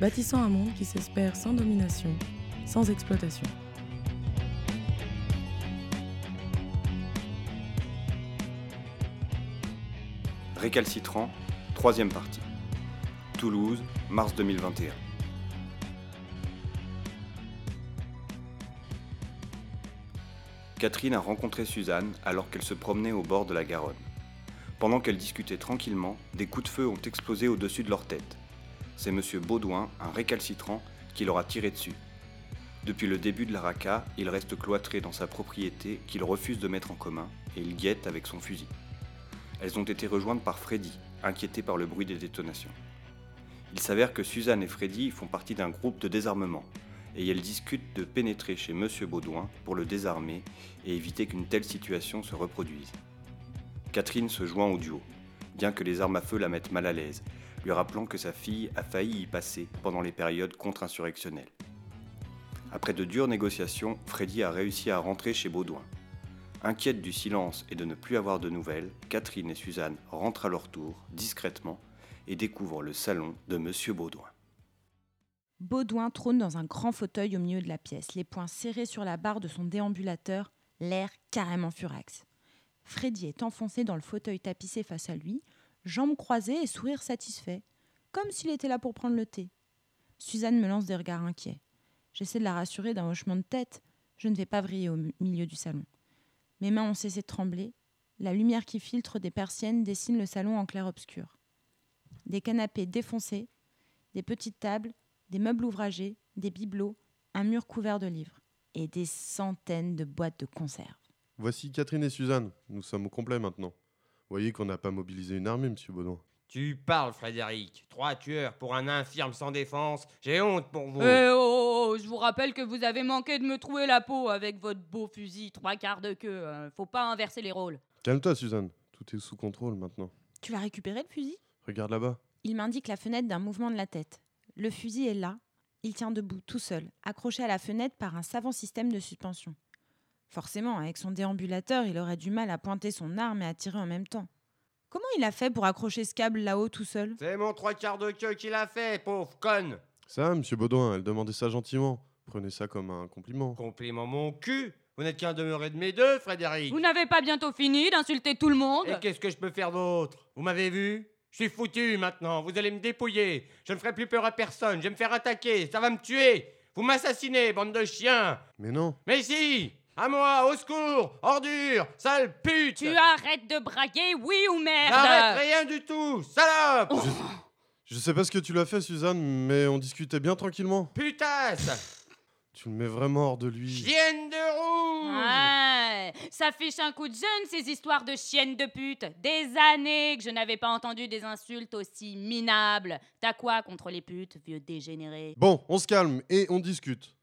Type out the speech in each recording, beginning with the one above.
bâtissant un monde qui s'espère sans domination, sans exploitation. Récalcitrant, troisième partie. Toulouse, mars 2021. Catherine a rencontré Suzanne alors qu'elle se promenait au bord de la Garonne. Pendant qu'elles discutaient tranquillement, des coups de feu ont explosé au-dessus de leur tête. C'est M. Baudouin, un récalcitrant, qui leur a tiré dessus. Depuis le début de l'Araka, il reste cloîtré dans sa propriété qu'il refuse de mettre en commun et il guette avec son fusil. Elles ont été rejointes par Freddy, inquiété par le bruit des détonations. Il s'avère que Suzanne et Freddy font partie d'un groupe de désarmement, et elles discutent de pénétrer chez M. Baudouin pour le désarmer et éviter qu'une telle situation se reproduise. Catherine se joint au duo, bien que les armes à feu la mettent mal à l'aise, lui rappelant que sa fille a failli y passer pendant les périodes contre-insurrectionnelles. Après de dures négociations, Freddy a réussi à rentrer chez Baudouin. Inquiète du silence et de ne plus avoir de nouvelles, Catherine et Suzanne rentrent à leur tour, discrètement, et découvrent le salon de M. Baudouin. Baudouin trône dans un grand fauteuil au milieu de la pièce, les poings serrés sur la barre de son déambulateur, l'air carrément furax. Freddy est enfoncé dans le fauteuil tapissé face à lui, jambes croisées et sourire satisfait, comme s'il était là pour prendre le thé. Suzanne me lance des regards inquiets. J'essaie de la rassurer d'un hochement de tête. Je ne vais pas vriller au milieu du salon. Mes mains ont cessé de trembler. La lumière qui filtre des persiennes dessine le salon en clair-obscur. Des canapés défoncés, des petites tables, des meubles ouvragés, des bibelots, un mur couvert de livres et des centaines de boîtes de conserve. Voici Catherine et Suzanne. Nous sommes au complet maintenant. Vous voyez qu'on n'a pas mobilisé une armée, monsieur Baudouin. Tu parles, Frédéric. Trois tueurs pour un infirme sans défense. J'ai honte pour vous. Eh oh, oh, oh, je vous rappelle que vous avez manqué de me trouver la peau avec votre beau fusil, trois quarts de queue. hein. Faut pas inverser les rôles. Calme-toi, Suzanne. Tout est sous contrôle maintenant. Tu l'as récupéré le fusil? Regarde là-bas. Il m'indique la fenêtre d'un mouvement de la tête. Le fusil est là. Il tient debout, tout seul, accroché à la fenêtre par un savant système de suspension. Forcément, avec son déambulateur, il aurait du mal à pointer son arme et à tirer en même temps. Comment il a fait pour accrocher ce câble là-haut tout seul? C'est mon trois quarts de queue qui l'a fait, pauvre conne. Ça, monsieur Baudouin, elle demandait ça gentiment. Prenez ça comme un compliment. Compliment mon cul. Vous n'êtes qu'un demeuré de mes deux, Frédéric. Vous n'avez pas bientôt fini d'insulter tout le monde Et qu'est-ce que je peux faire d'autre? Vous m'avez vu? Je suis foutu maintenant. Vous allez me dépouiller. Je ne ferai plus peur à personne. Je vais me faire attaquer. Ça va me tuer. Vous m'assassinez, bande de chiens. Mais non. Mais si À moi, au secours Ordure Sale pute Tu arrêtes de braguer, oui ou merde J'arrête rien du tout Salope Je sais pas ce que tu l'as fait, Suzanne, mais on discutait bien tranquillement. Putasse Tu le mets vraiment hors de lui. Chienne de rouge Ouais, ça fiche un coup de jeune ces histoires de chiennes de pute. Des années que je n'avais pas entendu des insultes aussi minables. T'as quoi contre les putes, vieux dégénéré? Bon, on se calme et on discute.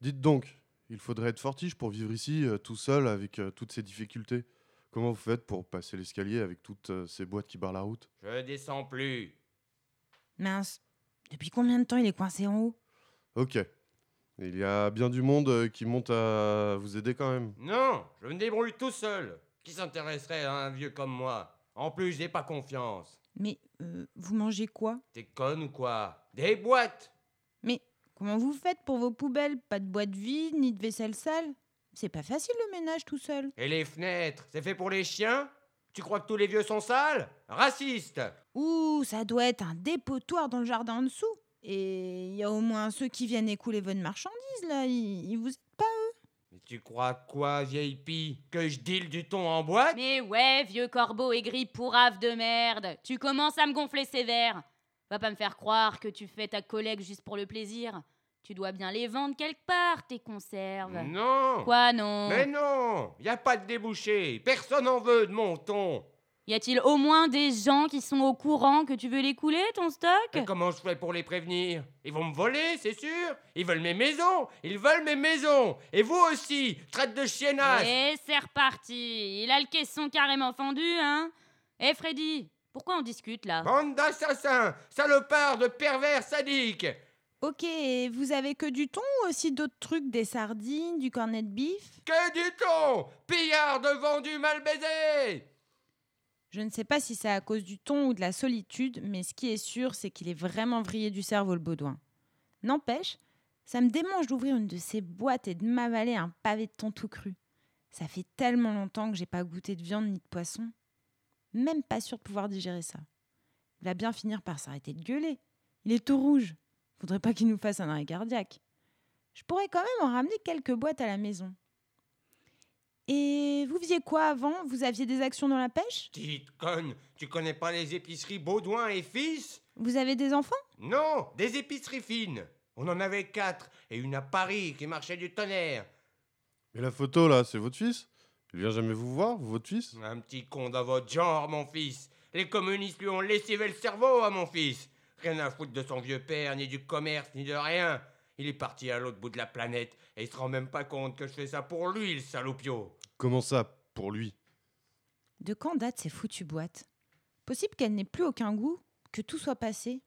Dites donc, il faudrait être fortiche pour vivre ici, euh, tout seul, avec euh, toutes ces difficultés. Comment vous faites pour passer l'escalier avec toutes euh, ces boîtes qui barrent la route? Je descends plus. Mince. Depuis combien de temps il est coincé en haut? Ok. Il y a bien du monde qui monte à vous aider quand même. Non, je me débrouille tout seul. Qui s'intéresserait à un vieux comme moi? En plus, j'ai pas confiance. Mais euh, vous mangez quoi? T'es conne ou quoi? Des boîtes Mais comment vous faites pour vos poubelles? Pas de boîte vide, ni de vaisselle sale C'est pas facile le ménage tout seul. Et les fenêtres, c'est fait pour les chiens? Tu crois que tous les vieux sont sales? Raciste Ouh, ça doit être un dépotoir dans le jardin en dessous. Et il y a au moins ceux qui viennent écouler votre marchandise là. Ils, ils vous aident pas Mais tu crois quoi, vieille pie? Que je deal du thon en boîte? Mais ouais, vieux corbeau aigri pourrave de merde. Tu commences à me gonfler sévère. Va pas me faire croire que tu fais ta collègue juste pour le plaisir. Tu dois bien les vendre quelque part, tes conserves. Non. Quoi, non? Mais non Y a pas de débouché Personne en veut de mon thon Y a-t-il au moins des gens qui sont au courant que tu veux l'écouler, ton stock? Mais comment je fais pour les prévenir? Ils vont me voler, c'est sûr. Ils veulent mes maisons. Ils veulent mes maisons. Et vous aussi, traite de chiennasse. Et c'est reparti. Il a le caisson carrément fendu, hein. Eh Freddy, pourquoi on discute là? Bande d'assassins Salopards de pervers sadiques Ok, et vous avez que du thon ou aussi d'autres trucs, des sardines, du cornet de bif? Que du thon Pillard de vendu mal baisé Je ne sais pas si c'est à cause du thon ou de la solitude, mais ce qui est sûr, c'est qu'il est vraiment vrillé du cerveau, le Baudouin. N'empêche, ça me démange d'ouvrir une de ces boîtes et de m'avaler un pavé de thon tout cru. Ça fait tellement longtemps que j'ai pas goûté de viande ni de poisson. Même pas sûr de pouvoir digérer ça. Il va bien finir par s'arrêter de gueuler. Il est tout rouge. Faudrait pas qu'il nous fasse un arrêt cardiaque. Je pourrais quand même en ramener quelques boîtes à la maison. Et vous faisiez quoi avant? Vous aviez des actions dans la pêche? Petite conne, tu connais pas les épiceries Baudouin et Fils? Vous avez des enfants? Non, des épiceries fines On en avait quatre, et une à Paris qui marchait du tonnerre. Mais la photo là, c'est votre fils? Il vient jamais vous voir, votre fils Un petit con dans votre genre, mon fils. Les communistes lui ont lessivé le cerveau à mon fils. Rien à foutre de son vieux père, ni du commerce, ni de rien. Il est parti à l'autre bout de la planète, et il se rend même pas compte que je fais ça pour lui, le salopio. Comment ça, pour lui? De quand date ces foutues boîtes? Possible qu'elle n'ait plus aucun goût, que tout soit passé?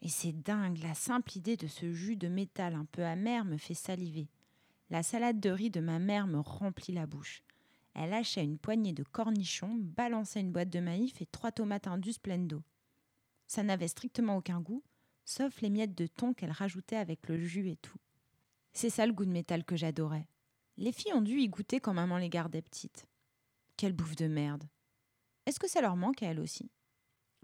Et c'est dingue, la simple idée de ce jus de métal un peu amer me fait saliver. La salade de riz de ma mère me remplit la bouche. Elle hachait une poignée de cornichons, balançait une boîte de maïf et trois tomates indus pleines d'eau. Ça n'avait strictement aucun goût, sauf les miettes de thon qu'elle rajoutait avec le jus et tout. C'est ça le goût de métal que j'adorais. Les filles ont dû y goûter quand maman les gardait petites. Quelle bouffe de merde. Est-ce que ça leur manque à elles aussi?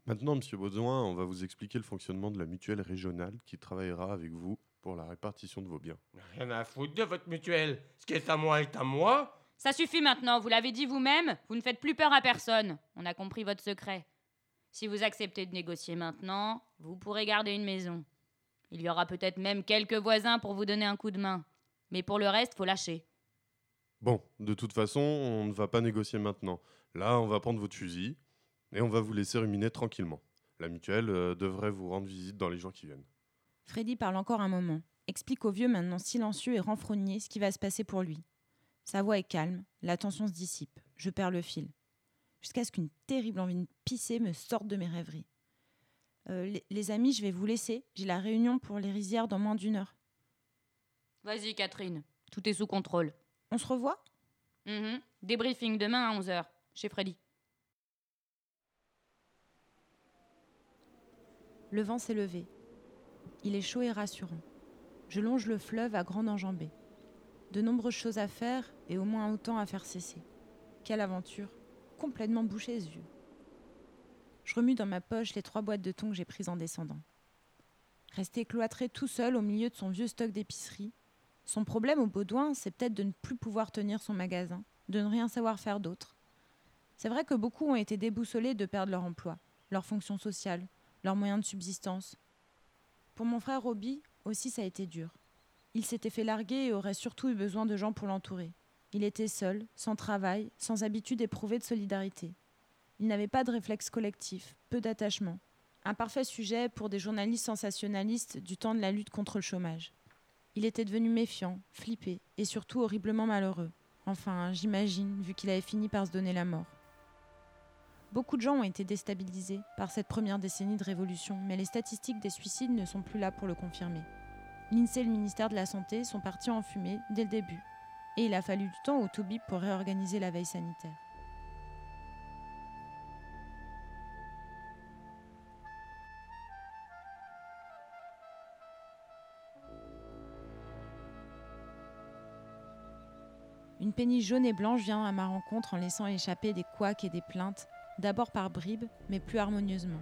Maintenant, monsieur Baudouin, on va vous expliquer le fonctionnement de la mutuelle régionale qui travaillera avec vous pour la répartition de vos biens. Rien à foutre de votre mutuelle. Ce qui est à moi est à moi. Ça suffit maintenant, vous l'avez dit vous-même, vous ne faites plus peur à personne. On a compris votre secret. Si vous acceptez de négocier maintenant, vous pourrez garder une maison. Il y aura peut-être même quelques voisins pour vous donner un coup de main. Mais pour le reste, faut lâcher. Bon, de toute façon, on ne va pas négocier maintenant. Là, on va prendre votre fusil et on va vous laisser ruminer tranquillement. La mutuelle euh, devrait vous rendre visite dans les jours qui viennent. Freddy parle encore un moment, explique au vieux maintenant silencieux et renfrogné ce qui va se passer pour lui. Sa voix est calme, la tension se dissipe, je perds le fil. Jusqu'à ce qu'une terrible envie de pisser me sorte de mes rêveries. Euh, les, les amis, je vais vous laisser. J'ai la réunion pour les rizières dans moins d'une heure. Vas-y, Catherine, tout est sous contrôle. On se revoit? Mhm. Débriefing demain à 11h, chez Freddy. Le vent s'est levé. Il est chaud et rassurant. Je longe le fleuve à grande enjambée. De nombreuses choses à faire et au moins autant à faire cesser. Quelle aventure Complètement bouché les yeux. Je remue dans ma poche les trois boîtes de thon que j'ai prises en descendant. Resté cloîtré tout seul au milieu de son vieux stock d'épicerie, son problème au Baudouin, c'est peut-être de ne plus pouvoir tenir son magasin, de ne rien savoir faire d'autre. C'est vrai que beaucoup ont été déboussolés de perdre leur emploi, leur fonction sociale, leurs moyens de subsistance. Pour mon frère Roby, aussi ça a été dur. Il s'était fait larguer et aurait surtout eu besoin de gens pour l'entourer. Il était seul, sans travail, sans habitude éprouvée de solidarité. Il n'avait pas de réflexe collectif, peu d'attachement. Un parfait sujet pour des journalistes sensationnalistes du temps de la lutte contre le chômage. Il était devenu méfiant, flippé et surtout horriblement malheureux. Enfin, j'imagine, vu qu'il avait fini par se donner la mort. Beaucoup de gens ont été déstabilisés par cette première décennie de révolution, mais les statistiques des suicides ne sont plus là pour le confirmer. L'INSEE et le ministère de la Santé sont partis en fumée dès le début, et il a fallu du temps au Toubib pour réorganiser la veille sanitaire. Une péniche jaune et blanche vient à ma rencontre en laissant échapper des couacs et des plaintes, d'abord par bribes, mais plus harmonieusement.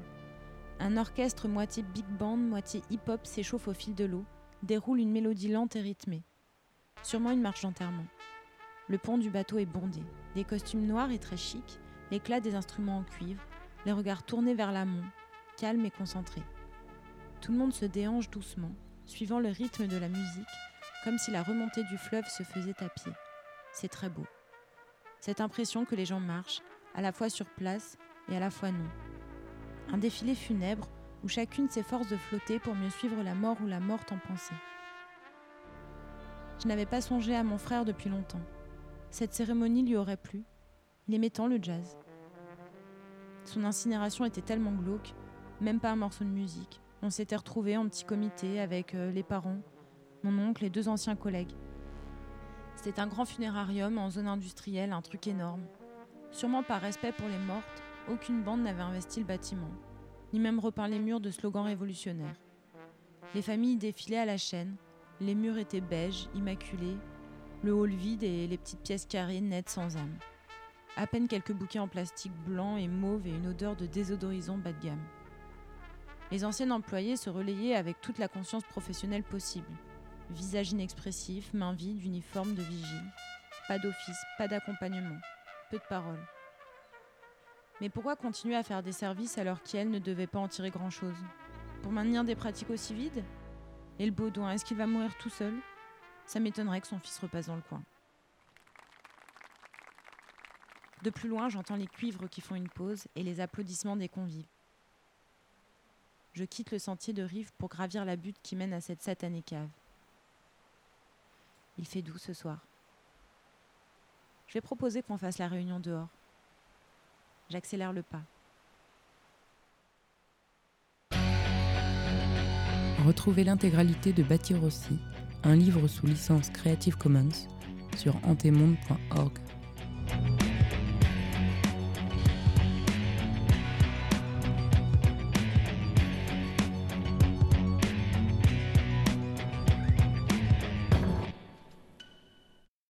Un orchestre moitié big band, moitié hip-hop s'échauffe au fil de l'eau, déroule une mélodie lente et rythmée. Sûrement une marche d'enterrement. Le pont du bateau est bondé, des costumes noirs et très chics, l'éclat des instruments en cuivre, les regards tournés vers l'amont, calmes et concentrés. Tout le monde se déhanche doucement, suivant le rythme de la musique, comme si la remontée du fleuve se faisait à pied. C'est très beau. Cette impression que les gens marchent, à la fois sur place et à la fois non. Un défilé funèbre où chacune s'efforce de flotter pour mieux suivre la mort ou la morte en pensée. Je n'avais pas songé à mon frère depuis longtemps. Cette cérémonie lui aurait plu. Il aimait tant le jazz. Son incinération était tellement glauque, même pas un morceau de musique. On s'était retrouvés en petit comité avec euh, les parents, mon oncle et deux anciens collègues. C'était un grand funérarium en zone industrielle, un truc énorme. Sûrement par respect pour les mortes, aucune bande n'avait investi le bâtiment, ni même repeint les murs de slogans révolutionnaires. Les familles défilaient à la chaîne, les murs étaient beiges, immaculés, le hall vide et les petites pièces carrées nettes sans âme. À peine quelques bouquets en plastique blanc et mauve et une odeur de désodorisant bas de gamme. Les anciennes employées se relayaient avec toute la conscience professionnelle possible. Visage inexpressif, main vide, uniforme de vigile. Pas d'office, pas d'accompagnement, peu de paroles. Mais pourquoi continuer à faire des services alors qu'elle ne devait pas en tirer grand-chose? Pour maintenir des pratiques aussi vides? Et le Baudouin, est-ce qu'il va mourir tout seul? Ça m'étonnerait que son fils repasse dans le coin. De plus loin, j'entends les cuivres qui font une pause et les applaudissements des convives. Je quitte le sentier de rive pour gravir la butte qui mène à cette satanée cave. Il fait doux ce soir. Je vais proposer qu'on fasse la réunion dehors. J'accélère le pas. Retrouvez l'intégralité de Bâtir aussi, un livre sous licence Creative Commons, sur antemonde.org.